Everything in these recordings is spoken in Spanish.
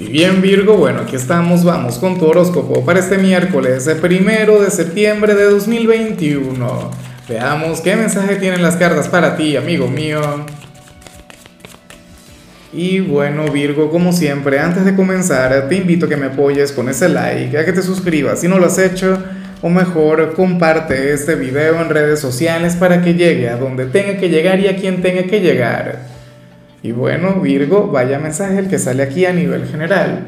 Y bien Virgo, bueno, aquí estamos, vamos con tu horóscopo para este miércoles, el primero de septiembre de 2021. Veamos qué mensaje tienen las cartas para ti, amigo mío. Y bueno Virgo, como siempre, antes de comenzar, te invito a que me apoyes con ese like, a que te suscribas si no lo has hecho, o mejor, comparte este video en redes sociales para que llegue a donde tenga que llegar y a quien tenga que llegar. Y bueno, Virgo, vaya mensaje el que sale aquí a nivel general.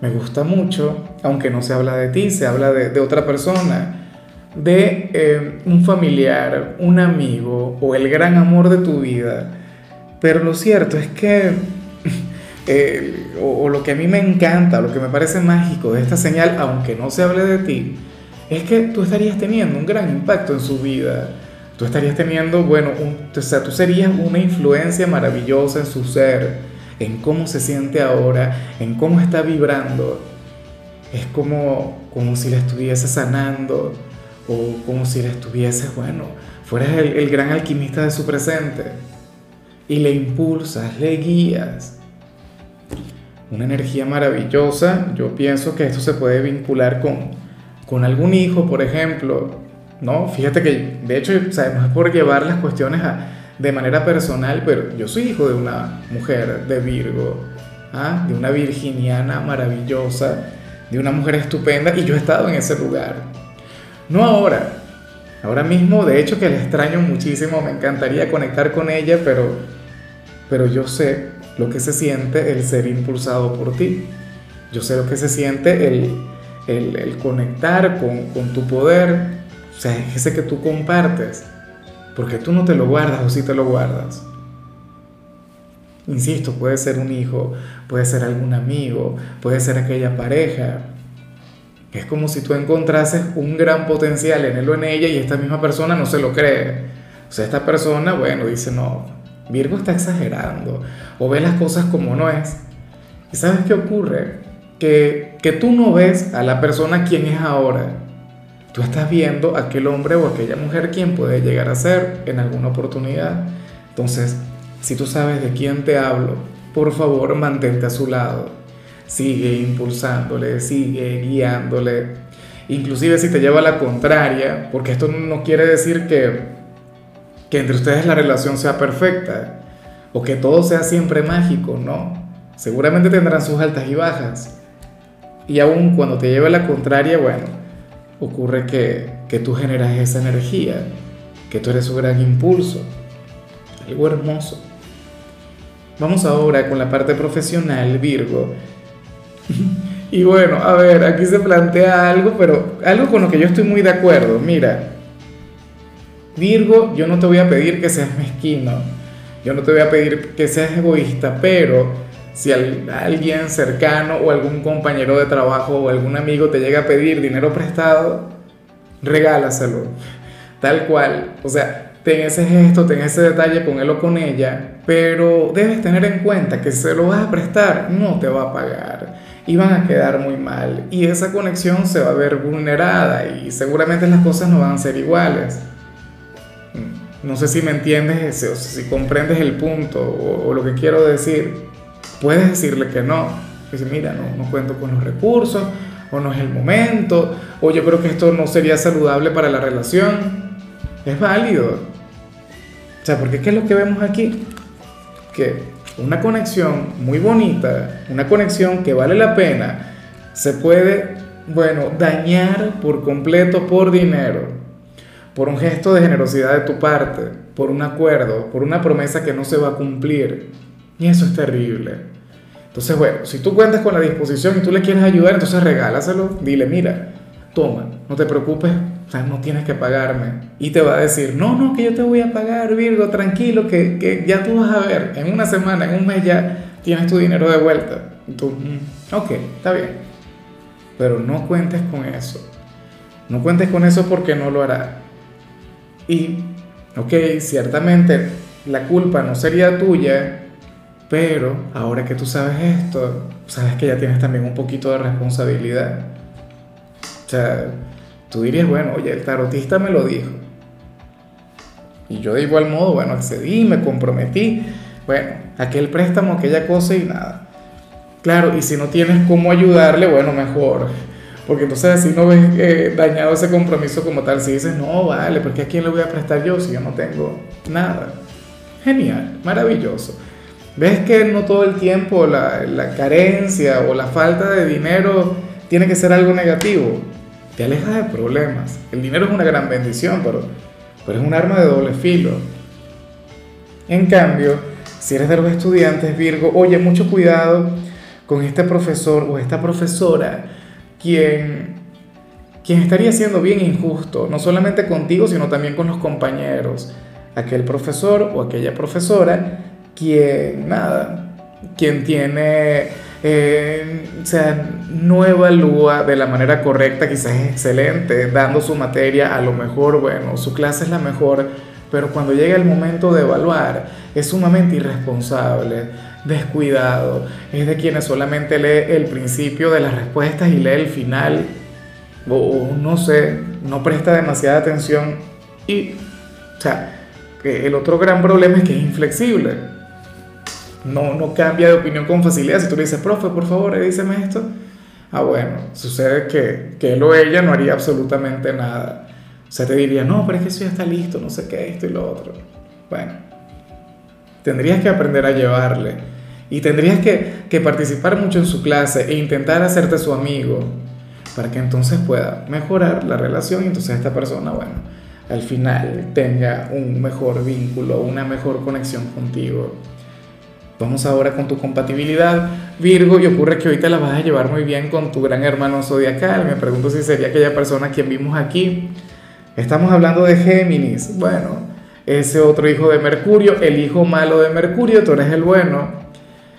Me gusta mucho, aunque no se habla de ti, se habla de, otra persona, de eh, un familiar, un amigo o el gran amor de tu vida. Pero lo cierto es que, o, o lo que a mí me encanta, lo que me parece mágico de esta señal, aunque no se hable de ti, es que tú estarías teniendo un gran impacto en su vida tú estarías teniendo, bueno, o sea, tú serías una influencia maravillosa en su ser, en cómo se siente ahora, en cómo está vibrando. Es como, como si la estuviese sanando o como si la estuviese, bueno, fueras el, el gran alquimista de su presente. Y le impulsas, le guías. Una energía maravillosa. Yo pienso que esto se puede vincular con, con algún hijo, por ejemplo, no, fíjate que, de hecho, sabemos por llevar las cuestiones de manera personal, pero yo soy hijo de una mujer de Virgo, ¿ah? de una virginiana maravillosa, de una mujer estupenda, y yo he estado en ese lugar. No ahora, ahora mismo, de hecho que la extraño muchísimo, me encantaría conectar con ella, pero, pero yo sé lo que se siente el ser impulsado por ti. Yo sé lo que se siente el, el, conectar con, con tu poder, o sea, ese que tú compartes, porque tú no te lo guardas o sí te lo guardas. Insisto, puede ser un hijo, puede ser algún amigo, puede ser aquella pareja. Es como si tú encontrases un gran potencial en él o en ella y esta misma persona no se lo cree. O sea, esta persona, bueno, dice, no, Virgo está exagerando o ve las cosas como no es. ¿Y sabes qué ocurre? Que, que tú no ves a la persona quien es ahora Tú estás viendo aquel hombre o aquella mujer quien puede llegar a ser en alguna oportunidad. Entonces, si tú sabes de quién te hablo, por favor mantente a su lado. Sigue impulsándole, sigue guiándole. Inclusive si te lleva a la contraria, porque esto no quiere decir que, que entre ustedes la relación sea perfecta o que todo sea siempre mágico, no. Seguramente tendrán sus altas y bajas. Y aún cuando te lleva a la contraria, bueno, ocurre que, que tú generas esa energía, que tú eres su gran impulso, algo hermoso. Vamos ahora con la parte profesional, Virgo. Y bueno, a ver, aquí se plantea algo, pero algo con lo que yo estoy muy de acuerdo. Mira, Virgo, yo no te voy a pedir que seas mezquino, yo no te voy a pedir que seas egoísta, pero si alguien cercano o algún compañero de trabajo o algún amigo te llega a pedir dinero prestado, regálaselo. Tal cual. O sea, ten ese gesto, ten ese detalle con él o con ella, pero debes tener en cuenta que si se lo vas a prestar, no te va a pagar y van a quedar muy mal y esa conexión se va a ver vulnerada y seguramente las cosas no van a ser iguales. No sé si me entiendes o si comprendes el punto o, o lo que quiero decir. Puedes decirle que no. Dice, mira, no, no cuento con los recursos, o no es el momento, o yo creo que esto no sería saludable para la relación. Es válido. O sea, porque ¿qué es lo que vemos aquí? Que una conexión muy bonita, una conexión que vale la pena, se puede, bueno, dañar por completo por dinero, por un gesto de generosidad de tu parte, por un acuerdo, por una promesa que no se va a cumplir. Y eso es terrible. Entonces, bueno, si tú cuentas con la disposición y tú le quieres ayudar, entonces regálaselo, dile, mira, toma, no te preocupes, no tienes que pagarme. Y te va a decir, no, no, que yo te voy a pagar, Virgo, tranquilo, que, que ya tú vas a ver, en una semana, en un mes ya tienes tu dinero de vuelta. Y tú, mm, ok, está bien. Pero no cuentes con eso. No cuentes con eso porque no lo hará. Y, ok, ciertamente la culpa no sería tuya, pero ahora que tú sabes esto, sabes que ya tienes también un poquito de responsabilidad. O sea, tú dirías, bueno, oye, el tarotista me lo dijo. Y yo de igual modo, bueno, accedí, me comprometí. Bueno, aquel préstamo, aquella cosa y nada. Claro, y si no tienes cómo ayudarle, bueno, mejor. Porque entonces así no ves eh, dañado ese compromiso como tal. Si dices, no, vale, porque a quién le voy a prestar yo si yo no tengo nada. Genial, maravilloso. ¿Ves que no todo el tiempo la, la carencia o la falta de dinero tiene que ser algo negativo? Te alejas de problemas. El dinero es una gran bendición, pero, pero es un arma de doble filo. En cambio, si eres de los estudiantes, Virgo, oye, mucho cuidado con este profesor o esta profesora quien, quien estaría siendo bien injusto, no solamente contigo, sino también con los compañeros. Aquel profesor o aquella profesora quien, nada, quien tiene, eh, o sea, no evalúa de la manera correcta, quizás es excelente, dando su materia, a lo mejor, bueno, su clase es la mejor, pero cuando llega el momento de evaluar, es sumamente irresponsable, descuidado, es de quienes solamente lee el principio de las respuestas y lee el final, o, no sé, no presta demasiada atención y, o sea, el otro gran problema es que es inflexible. No, no cambia de opinión con facilidad. Si tú le dices, profe, por favor, díseme esto. Ah, bueno, sucede que, que él o ella no haría absolutamente nada. O sea, te diría, no, pero es que eso ya está listo, no sé qué, esto y lo otro. Bueno, tendrías que aprender a llevarle y tendrías que, que participar mucho en su clase e intentar hacerte su amigo para que entonces pueda mejorar la relación y entonces esta persona, bueno, al final tenga un mejor vínculo, una mejor conexión contigo. Vamos ahora con tu compatibilidad, Virgo, y ocurre que ahorita la vas a llevar muy bien con tu gran hermano zodiacal. Me pregunto si sería aquella persona a quien vimos aquí. Estamos hablando de Géminis. Bueno, ese otro hijo de Mercurio, el hijo malo de Mercurio, tú eres el bueno.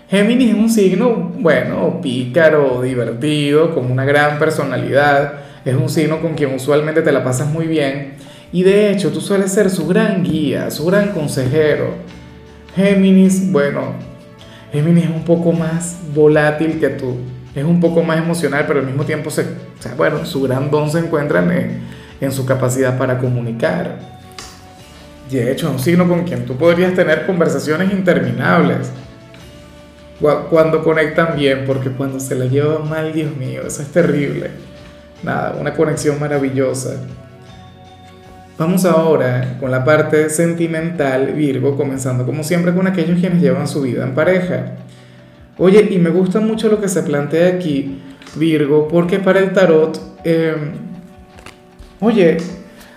Géminis es un signo, bueno, pícaro, divertido, con una gran personalidad. Es un signo con quien usualmente te la pasas muy bien. Y de hecho, tú sueles ser su gran guía, su gran consejero. Géminis, bueno, Géminis es un poco más volátil que tú. Es un poco más emocional, pero al mismo tiempo, se, o sea, bueno, su gran don se encuentra en en su capacidad para comunicar. De hecho, es un signo con quien tú podrías tener conversaciones interminables. Cuando conectan bien, porque cuando se la llevan mal, Dios mío, eso es terrible. Nada, una conexión maravillosa. Vamos ahora con la parte sentimental, Virgo, comenzando como siempre con aquellos quienes llevan su vida en pareja. Oye, y me gusta mucho lo que se plantea aquí, Virgo, porque para el tarot eh, Oye,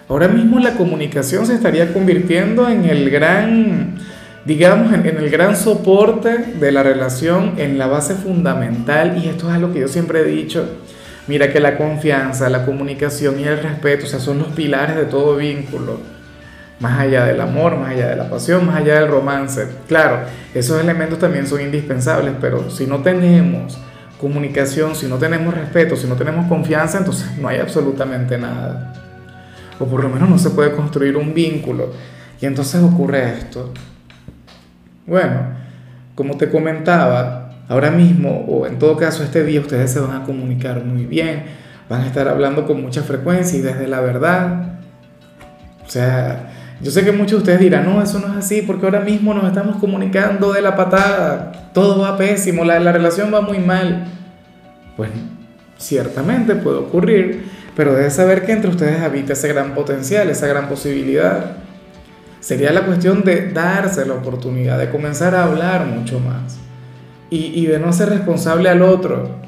ahora mismo la comunicación se estaría convirtiendo en el gran, digamos, en, el gran soporte de la relación, en la base fundamental, y esto es algo que yo siempre he dicho. Mira que la confianza, la comunicación y el respeto, o sea, son los pilares de todo vínculo. Más allá del amor, más allá de la pasión, más allá del romance. Claro, esos elementos también son indispensables, pero si no tenemos comunicación, si no tenemos respeto, si no tenemos confianza, entonces no hay absolutamente nada. O por lo menos no se puede construir un vínculo. Y entonces ocurre esto. Bueno, como te comentaba, ahora mismo, o en todo caso este día, ustedes se van a comunicar muy bien, van a estar hablando con mucha frecuencia y desde la verdad. O sea, yo sé que muchos de ustedes dirán, no, eso no es así, porque ahora mismo nos estamos comunicando de la patada, todo va pésimo, la, la relación va muy mal. Pues ciertamente puede ocurrir, pero debes saber que entre ustedes habita ese gran potencial, esa gran posibilidad. Sería la cuestión de darse la oportunidad, de comenzar a hablar mucho más y, y de no ser responsable al otro.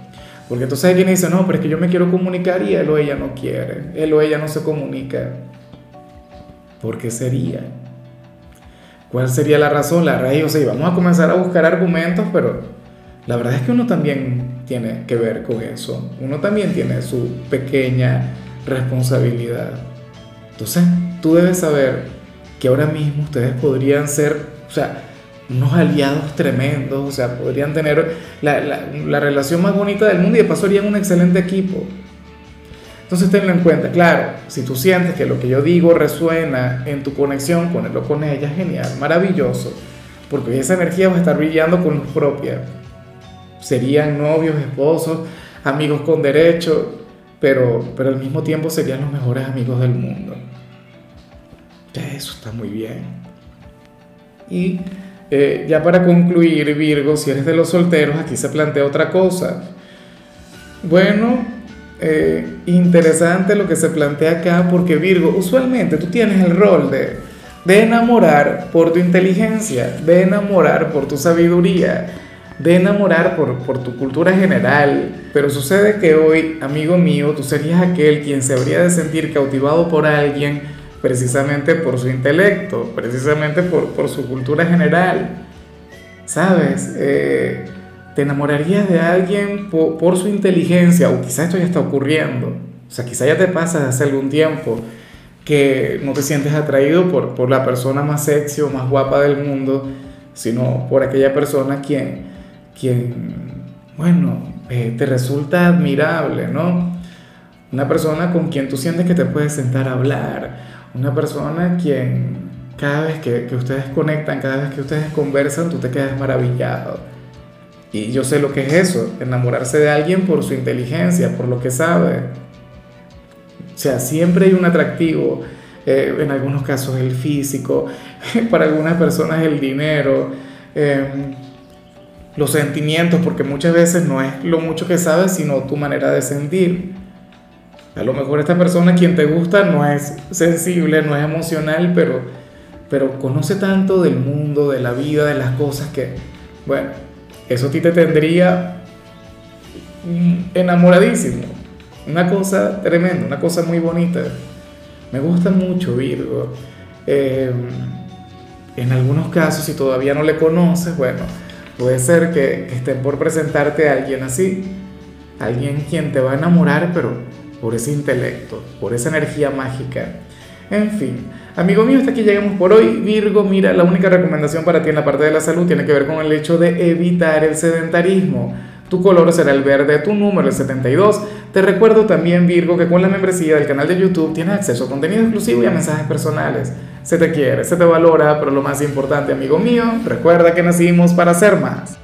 Porque entonces hay quien dice, no, pero es que yo me quiero comunicar y él o ella no quiere, él o ella no se comunica. ¿Por qué sería? ¿Cuál sería la razón, la raíz? O sea, vamos a comenzar a buscar argumentos, pero la verdad es que uno también tiene que ver con eso. Uno también tiene su pequeña responsabilidad. Entonces, tú debes saber que ahora mismo ustedes podrían ser, o sea, unos aliados tremendos, o sea, podrían tener la, la, la relación más bonita del mundo y de paso harían un excelente equipo. Entonces tenlo en cuenta, claro, si tú sientes que lo que yo digo resuena en tu conexión con con ella, genial, maravilloso, porque esa energía va a estar brillando con luz propia. Serían novios, esposos, amigos con derecho, pero, pero al mismo tiempo serían los mejores amigos del mundo. Eso está muy bien. Y Eh, ya para concluir, Virgo, si eres de los solteros, aquí se plantea otra cosa. Bueno, eh, interesante lo que se plantea acá, porque Virgo, usualmente tú tienes el rol de, de enamorar por tu inteligencia, de enamorar por tu sabiduría, de enamorar por, por tu cultura general. Pero sucede que hoy, amigo mío, tú serías aquel quien se habría de sentir cautivado por alguien precisamente por su intelecto, precisamente por, por su cultura general. ¿Sabes? Eh, te enamorarías de alguien por, por, su inteligencia, o quizás esto ya está ocurriendo, o sea, quizás ya te pasa hace algún tiempo que no te sientes atraído por, por la persona más sexy o más guapa del mundo, sino por aquella persona quien, quien bueno, eh, te resulta admirable, ¿no? Una persona con quien tú sientes que te puedes sentar a hablar, una persona quien cada vez que, que, ustedes conectan, cada vez que ustedes conversan, tú te quedas maravillado. Y yo sé lo que es eso, enamorarse de alguien por su inteligencia, por lo que sabe. O sea, siempre hay un atractivo, eh, en algunos casos el físico, para algunas personas el dinero, eh, los sentimientos, porque muchas veces no es lo mucho que sabes, sino tu manera de sentir. A lo mejor esta persona quien te gusta no es sensible, no es emocional, pero, pero conoce tanto del mundo, de la vida, de las cosas que, bueno, eso a ti te tendría enamoradísimo. Una cosa tremenda, una cosa muy bonita. Me gusta mucho Virgo. Eh, en algunos casos, si todavía no le conoces, bueno, puede ser que, que estén por presentarte a alguien así. Alguien quien te va a enamorar, pero por ese intelecto, por esa energía mágica. En fin, amigo mío, hasta aquí llegamos por hoy. Virgo, mira, la única recomendación para ti en la parte de la salud tiene que ver con el hecho de evitar el sedentarismo. Tu color será el verde, tu número el 72. Te recuerdo también, Virgo, que con la membresía del canal de YouTube tienes acceso a contenido exclusivo y a mensajes personales. Se te quiere, se te valora, pero lo más importante, amigo mío, recuerda que nacimos para ser más.